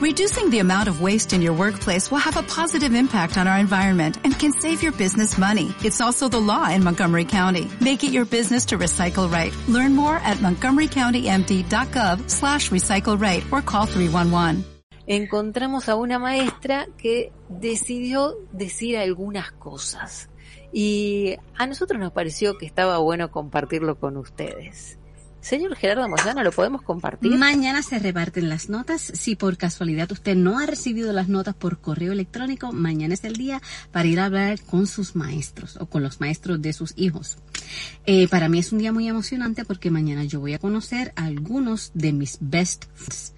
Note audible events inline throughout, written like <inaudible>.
Reducing the amount of waste in your workplace will have a positive impact on our environment and can save your business money. It's also the law in Montgomery County. Make it your business to recycle right. Learn more at montgomerycountymd.gov slash recycle right or call 311. Encontramos a una maestra que decidió decir algunas cosas y a nosotros nos pareció que estaba bueno compartirlo con ustedes. Señor Gerardo Moyano, ¿lo podemos compartir? Mañana se reparten las notas. Si por casualidad usted no ha recibido las notas por correo electrónico, mañana es el día para ir a hablar con sus maestros o con los maestros de sus hijos. Eh, para mí es un día muy emocionante porque mañana yo voy a conocer a algunos de mis best friends.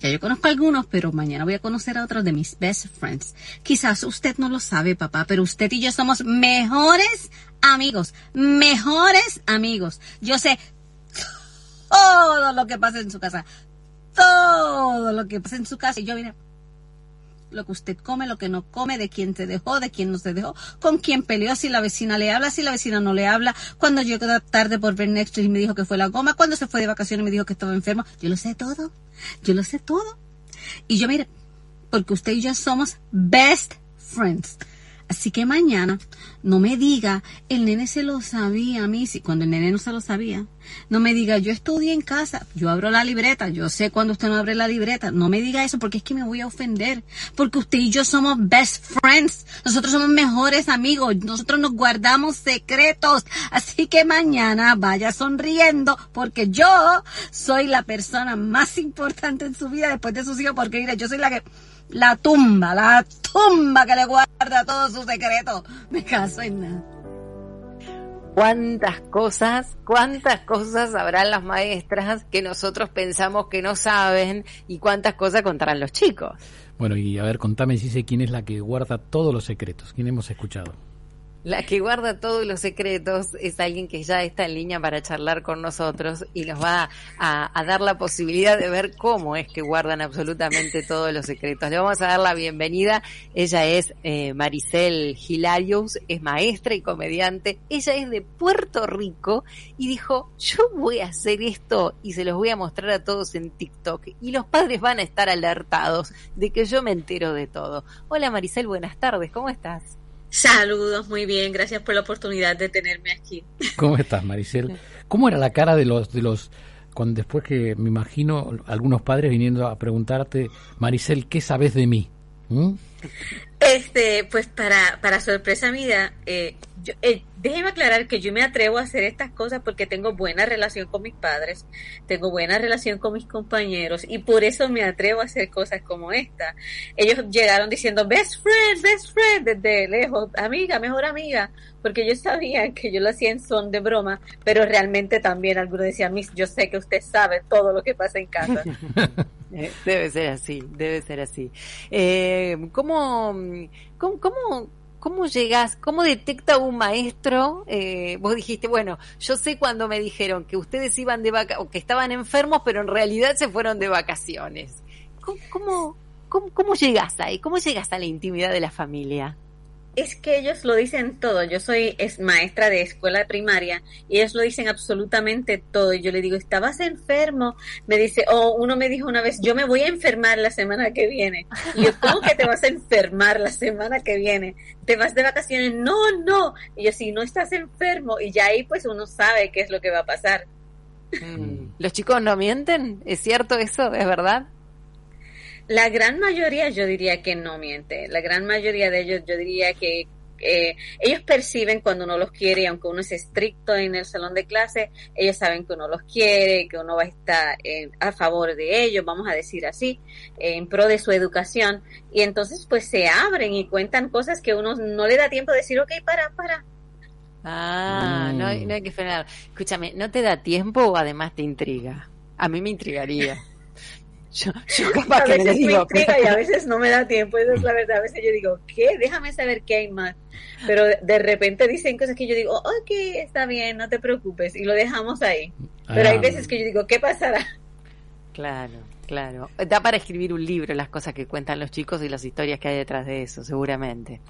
Ya yo conozco algunos, pero mañana voy a conocer a otros de mis best friends. Quizás usted no lo sabe, papá, pero usted y yo somos mejores amigos. Mejores amigos. Yo sé todo lo que pasa en su casa. Todo lo que pasa en su casa. Y yo, mira, lo que usted come, lo que no come, de quién se dejó, de quién no se dejó, con quién peleó, si la vecina le habla, si la vecina no le habla, cuando llegó tarde por ver Netflix y me dijo que fue la goma, cuando se fue de vacaciones me dijo que estaba enfermo. Yo lo sé todo. Yo lo sé todo. Y yo, mire, porque usted y yo somos best friends. Así que mañana no me diga, el nene se lo sabía a mí, si cuando el nene no se lo sabía, no me diga, yo estudié en casa, yo abro la libreta, yo sé cuando usted no abre la libreta, no me diga eso porque es que me voy a ofender, porque usted y yo somos best friends, nosotros somos mejores amigos, nosotros nos guardamos secretos, así que mañana vaya sonriendo porque yo soy la persona más importante en su vida después de sus hijos, porque mira, yo soy la que la tumba, la tumba que le guarda todos sus secretos. Me caso en nada. ¿Cuántas cosas, cuántas cosas sabrán las maestras que nosotros pensamos que no saben y cuántas cosas contarán los chicos? Bueno, y a ver, contame, dice quién es la que guarda todos los secretos. ¿Quién hemos escuchado? La que guarda todos los secretos es alguien que ya está en línea para charlar con nosotros y nos va a, dar la posibilidad de ver cómo es que guardan absolutamente todos los secretos. Le vamos a dar la bienvenida. Ella es eh, Maricel Hilarius, es maestra y comediante. Ella es de Puerto Rico y dijo, yo voy a hacer esto y se los voy a mostrar a todos en TikTok y los padres van a estar alertados de que yo me entero de todo. Hola Maricel, buenas tardes, ¿cómo estás? Saludos, muy bien, gracias por la oportunidad de tenerme aquí. ¿Cómo estás, Maricel? ¿Cómo era la cara de los de los cuando después que me imagino algunos padres viniendo a preguntarte, Maricel, ¿qué sabes de mí? ¿Mm? Este, pues para, para sorpresa mía, eh, yo, eh, déjeme aclarar que yo me atrevo a hacer estas cosas porque tengo buena relación con mis padres, tengo buena relación con mis compañeros y por eso me atrevo a hacer cosas como esta. Ellos llegaron diciendo best friend, best friend desde lejos, amiga, mejor amiga, porque ellos sabían que yo lo hacía en son de broma, pero realmente también algunos decían, Miss, yo sé que usted sabe todo lo que pasa en casa. <laughs> Eh, debe ser así, debe ser así. Eh, ¿cómo, cómo, cómo ¿Cómo llegas, cómo detecta un maestro? Eh, vos dijiste, bueno, yo sé cuando me dijeron que ustedes iban de vaca o que estaban enfermos, pero en realidad se fueron de vacaciones. ¿Cómo, cómo, cómo, cómo llegas ahí? ¿Cómo llegas a la intimidad de la familia? Es que ellos lo dicen todo. Yo soy es maestra de escuela primaria y ellos lo dicen absolutamente todo. Y yo le digo, ¿estabas enfermo? Me dice, o oh, uno me dijo una vez, yo me voy a enfermar la semana que viene. Y yo, ¿cómo que te vas a enfermar la semana que viene? ¿Te vas de vacaciones? No, no. Y yo, si no estás enfermo, y ya ahí pues uno sabe qué es lo que va a pasar. Mm. ¿Los chicos no mienten? ¿Es cierto eso? ¿Es verdad? La gran mayoría yo diría que no miente. La gran mayoría de ellos yo diría que eh, ellos perciben cuando uno los quiere y aunque uno es estricto en el salón de clase, ellos saben que uno los quiere, que uno va a estar eh, a favor de ellos, vamos a decir así, en pro de su educación. Y entonces pues se abren y cuentan cosas que uno no le da tiempo de decir, ok, para, para. Ah, no, no hay que frenar. Escúchame, ¿no te da tiempo o además te intriga? A mí me intrigaría. <laughs> Yo, <laughs> a veces digo, y a veces no me da tiempo, eso es la verdad. A veces yo digo, ¿qué? Déjame saber qué hay más. Pero de repente dicen cosas que yo digo, ok, está bien, no te preocupes, y lo dejamos ahí. Pero hay ah. veces que yo digo, ¿qué pasará? Claro, claro. Da para escribir un libro las cosas que cuentan los chicos y las historias que hay detrás de eso, seguramente.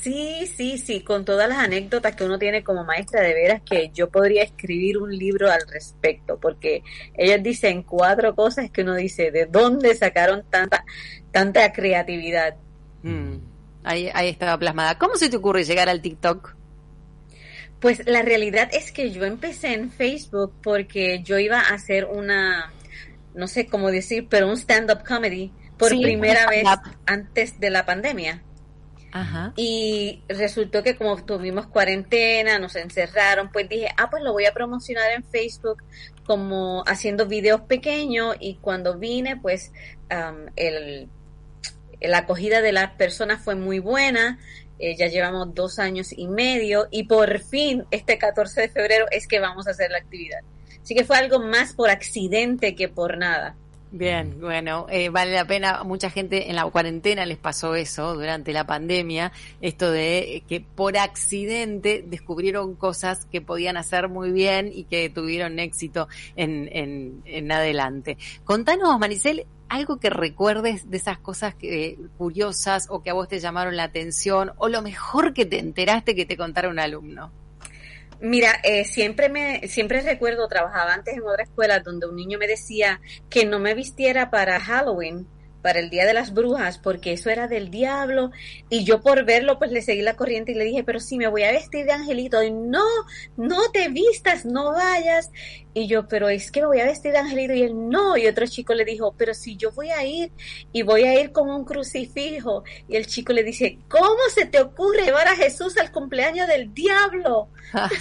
Sí, sí, sí, con todas las anécdotas que uno tiene como maestra, de veras que yo podría escribir un libro al respecto, porque ellos dicen cuatro cosas que uno dice, ¿de dónde sacaron tanta, tanta creatividad? Mm, ahí, ahí estaba plasmada. ¿Cómo se te ocurre llegar al TikTok? Pues la realidad es que yo empecé en Facebook porque yo iba a hacer una, no sé cómo decir, pero un stand-up comedy por primera vez antes de la pandemia. Y resultó que como tuvimos cuarentena, nos encerraron, pues dije, ah, pues lo voy a promocionar en Facebook como haciendo videos pequeños y cuando vine, pues el, la acogida de las personas fue muy buena. Eh, ya llevamos dos años y medio y por fin este 14 de febrero es que vamos a hacer la actividad. Así que fue algo más por accidente que por nada. Bien, bueno, eh, vale la pena. Mucha gente en la cuarentena les pasó eso durante la pandemia, esto de que por accidente descubrieron cosas que podían hacer muy bien y que tuvieron éxito en, en, en adelante. Contanos, Maricel, algo que recuerdes de esas cosas que, curiosas o que a vos te llamaron la atención o lo mejor que te enteraste que te contara un alumno. Mira, eh, siempre me, siempre recuerdo, trabajaba antes en otra escuela donde un niño me decía que no me vistiera para Halloween para el Día de las Brujas, porque eso era del diablo, y yo por verlo, pues le seguí la corriente y le dije, pero si me voy a vestir de angelito, y no, no te vistas, no vayas, y yo, pero es que me voy a vestir de angelito, y él, no, y otro chico le dijo, pero si yo voy a ir, y voy a ir con un crucifijo, y el chico le dice, ¿cómo se te ocurre llevar a Jesús al cumpleaños del diablo? <laughs>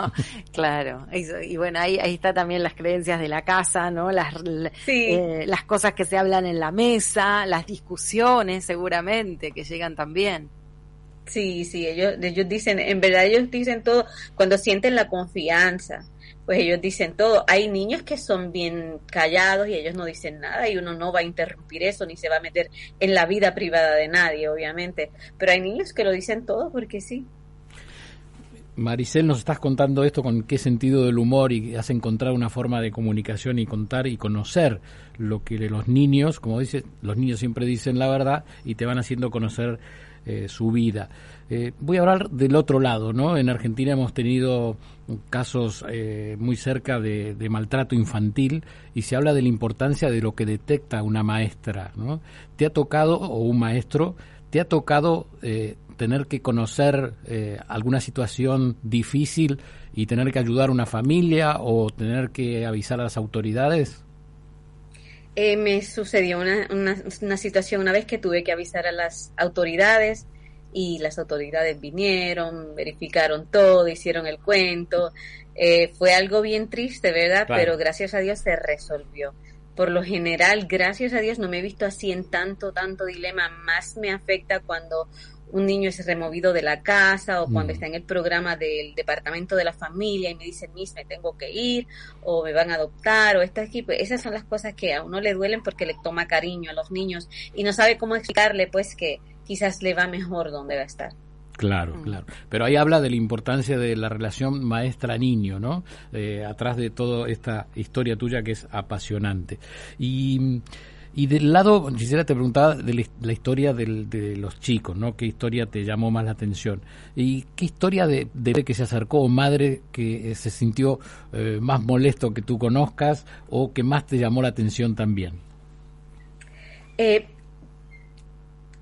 <laughs> claro, y bueno, ahí, ahí está también las creencias de la casa, ¿no? Las, eh, las cosas que se hablan en la mesa, las discusiones seguramente que llegan también. Sí, sí, ellos, ellos dicen, en verdad ellos dicen todo cuando sienten la confianza, pues ellos dicen todo. Hay niños que son bien callados y ellos no dicen nada y uno no va a interrumpir eso ni se va a meter en la vida privada de nadie, obviamente. Pero hay niños que lo dicen todo porque sí. Maricel, nos estás contando esto con qué sentido del humor y has encontrado una forma de comunicación y contar y conocer lo que los niños, como dices, los niños siempre dicen la verdad y te van haciendo conocer eh, su vida. Eh, voy a hablar del otro lado, ¿no? En Argentina hemos tenido casos eh, muy cerca de, de, maltrato infantil y se habla de la importancia de lo que detecta una maestra, ¿no? ¿Te ha tocado, o un maestro, te ha tocado tener que conocer eh, alguna situación difícil y tener que ayudar a una familia o tener que avisar a las autoridades? Eh, me sucedió una, una, situación una vez que tuve que avisar a las autoridades y las autoridades vinieron, verificaron todo, hicieron el cuento. Eh, fue algo bien triste, ¿verdad? Pero gracias a Dios se resolvió. Por lo general, gracias a Dios no me he visto así en tanto, tanto dilema. Más me afecta cuando un niño es removido de la casa o cuando mm. está en el programa del departamento de la familia y me dicen, Miss, me tengo que ir o me van a adoptar o está aquí, pues esas son las cosas que a uno le duelen porque le toma cariño a los niños y no sabe cómo explicarle pues que quizás le va mejor donde va a estar. Claro, mm. claro. Pero ahí habla de la importancia de la relación maestra-niño, ¿no? Eh, atrás de toda esta historia tuya que es apasionante. Y y del lado, quisiera te preguntaba de la historia de los chicos, ¿no? ¿Qué historia te llamó más la atención? ¿Y qué historia de, que se acercó o madre que eh, se sintió eh, más molesto que tú conozcas o que más te llamó la atención también? Eh,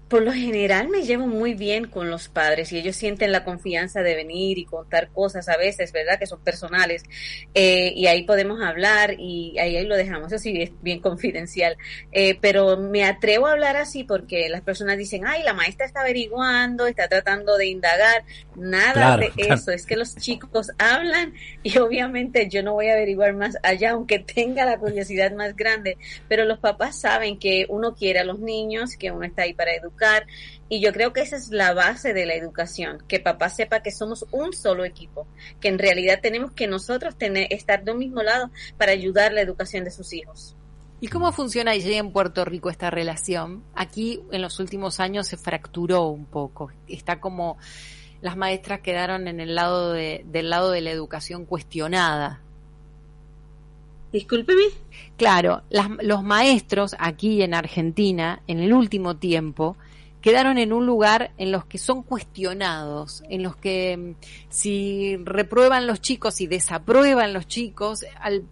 por lo general me llevo muy bien con los padres y ellos sienten la confianza de venir y contar cosas a veces, ¿verdad? Que son personales eh, y ahí podemos hablar y ahí, ahí lo dejamos, así es bien confidencial. Eh, pero me atrevo a hablar así porque las personas dicen, ay, la maestra está averiguando, está tratando de indagar. Nada de eso, es que los chicos hablan y obviamente yo no voy a averiguar más allá, aunque tenga la curiosidad más grande, pero los papás saben que uno quiere a los niños, que uno está ahí para educar y yo creo que esa es la base de la educación, que papá sepa que somos un solo equipo, que en realidad tenemos que nosotros tener, estar de un mismo lado para ayudar la educación de sus hijos. ¿Y cómo funciona allí en Puerto Rico esta relación? Aquí en los últimos años se fracturó un poco. Está como las maestras quedaron en el lado de, del lado de la educación cuestionada. Discúlpeme. Claro, los maestros aquí en Argentina, en el último tiempo, quedaron en un lugar en los que son cuestionados, en los que mm, si reprueban los chicos y desaprueban los chicos, al,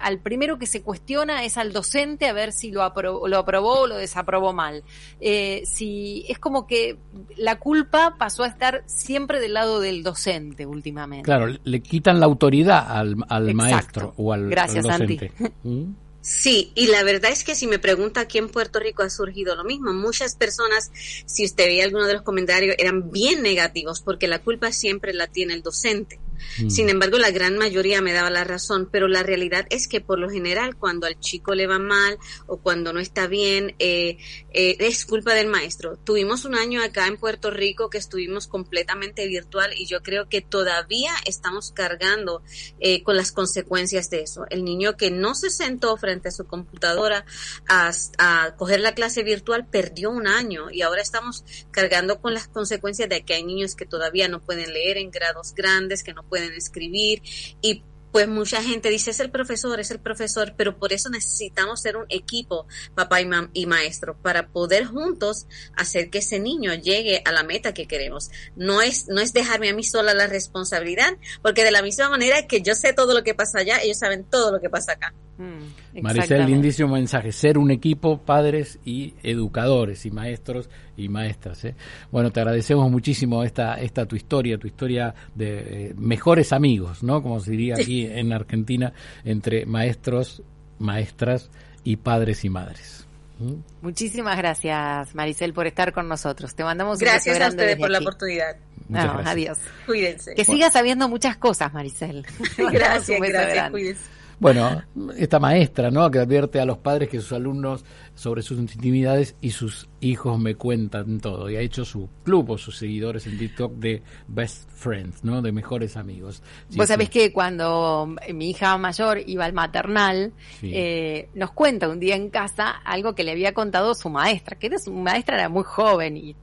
al, primero que se cuestiona es al docente a ver si lo, aprobó, lo aprobó o lo desaprobó mal. Eh, si es como que la culpa pasó a estar siempre del lado del docente últimamente. Claro, le quitan la autoridad al, al maestro o al, Gracias, docente. <laughs> ¿Mm? Sí, y la verdad es que si me pregunta aquí en Puerto Rico ha surgido lo mismo. Muchas personas, si usted veía alguno de los comentarios, eran bien negativos porque la culpa siempre la tiene el docente. Mm. Sin embargo, la gran mayoría me daba la razón, pero la realidad es que por lo general cuando al chico le va mal o cuando no está bien, eh, eh, es culpa del maestro. Tuvimos un año acá en Puerto Rico que estuvimos completamente virtual y yo creo que todavía estamos cargando eh, con las consecuencias de eso. El niño que no se sentó frente a su computadora a, a coger la clase virtual perdió un año y ahora estamos cargando con las consecuencias de que hay niños que todavía no pueden leer en grados grandes, que no pueden escribir y pues mucha gente dice es el profesor, es el profesor, pero por eso necesitamos ser un equipo, papá y, y, maestro, para poder juntos hacer que ese niño llegue a la meta que queremos. No es, no es dejarme a mí sola la responsabilidad, porque de la misma manera que yo sé todo lo que pasa allá, ellos saben todo lo que pasa acá. Mm, Maricel, lindísimo mensaje. Ser un equipo, padres y educadores y maestros y maestras. ¿eh? Bueno, te agradecemos muchísimo esta, esta tu historia, tu historia de eh, mejores amigos, ¿no? Como se diría aquí en Argentina, entre maestros, maestras y padres y madres. ¿Mm? Muchísimas gracias, Maricel, por estar con nosotros. Te mandamos gracias un a ustedes por la oportunidad. Adiós. Cuídense. Que sigas sabiendo muchas cosas, Maricel. <laughs> gracias, gracias. Cuídense. Bueno, esta maestra, ¿no? Que advierte a los padres que sus alumnos sobre sus intimidades y sus hijos me cuentan todo. Y ha hecho su club o sus seguidores en TikTok de Best Friends, ¿no? De mejores amigos. Vos sabés que cuando mi hija mayor iba al maternal, eh, nos cuenta un día en casa algo que le había contado su maestra, que era su maestra era muy joven y,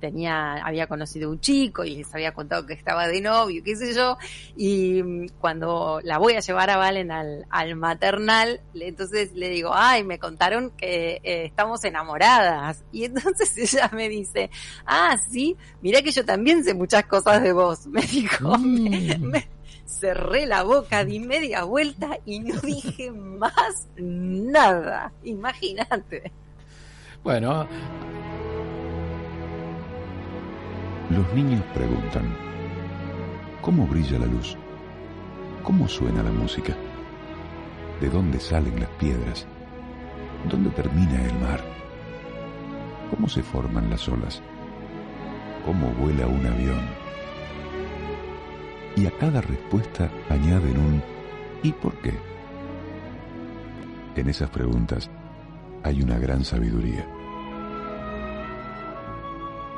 tenía, había conocido un chico y les había contado que estaba de novio, qué sé yo. Y mm, cuando la voy a llevar a Valen al, al maternal, entonces le digo, ay, me contaron que eh, estamos enamoradas. Y entonces <laughs> ella me dice, ah, sí, mira que yo también sé muchas cosas de vos, <laughs> me dijo. Mm. <laughs> Me, cerré la boca, di media vuelta y no dije más nada. Imagínate. Bueno. Los niños preguntan, ¿cómo brilla la luz? ¿Cómo suena la música? ¿De dónde salen las piedras? ¿Dónde termina el mar? ¿Cómo se forman las olas? ¿Cómo vuela un avión? Y a cada respuesta añaden un ¿y por qué? En esas preguntas hay una gran sabiduría.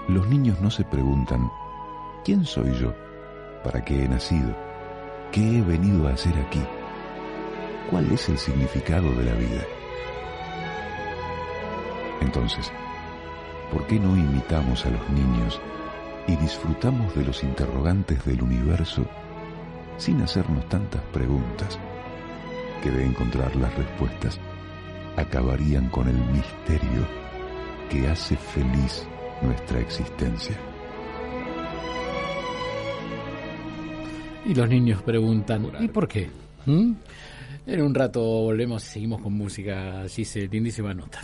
Los niños no se preguntan ¿quién soy yo? ¿Para qué he nacido? ¿Qué he venido a hacer aquí? ¿Cuál es el significado de la vida? Entonces, ¿por qué no imitamos a los niños y disfrutamos de los interrogantes del universo sin hacernos tantas preguntas que de encontrar las respuestas acabarían con el misterio que hace feliz nuestra existencia? Y los niños preguntan, ¿y por qué? ¿Mm? En un rato volvemos y seguimos con música, así se lindísima nota.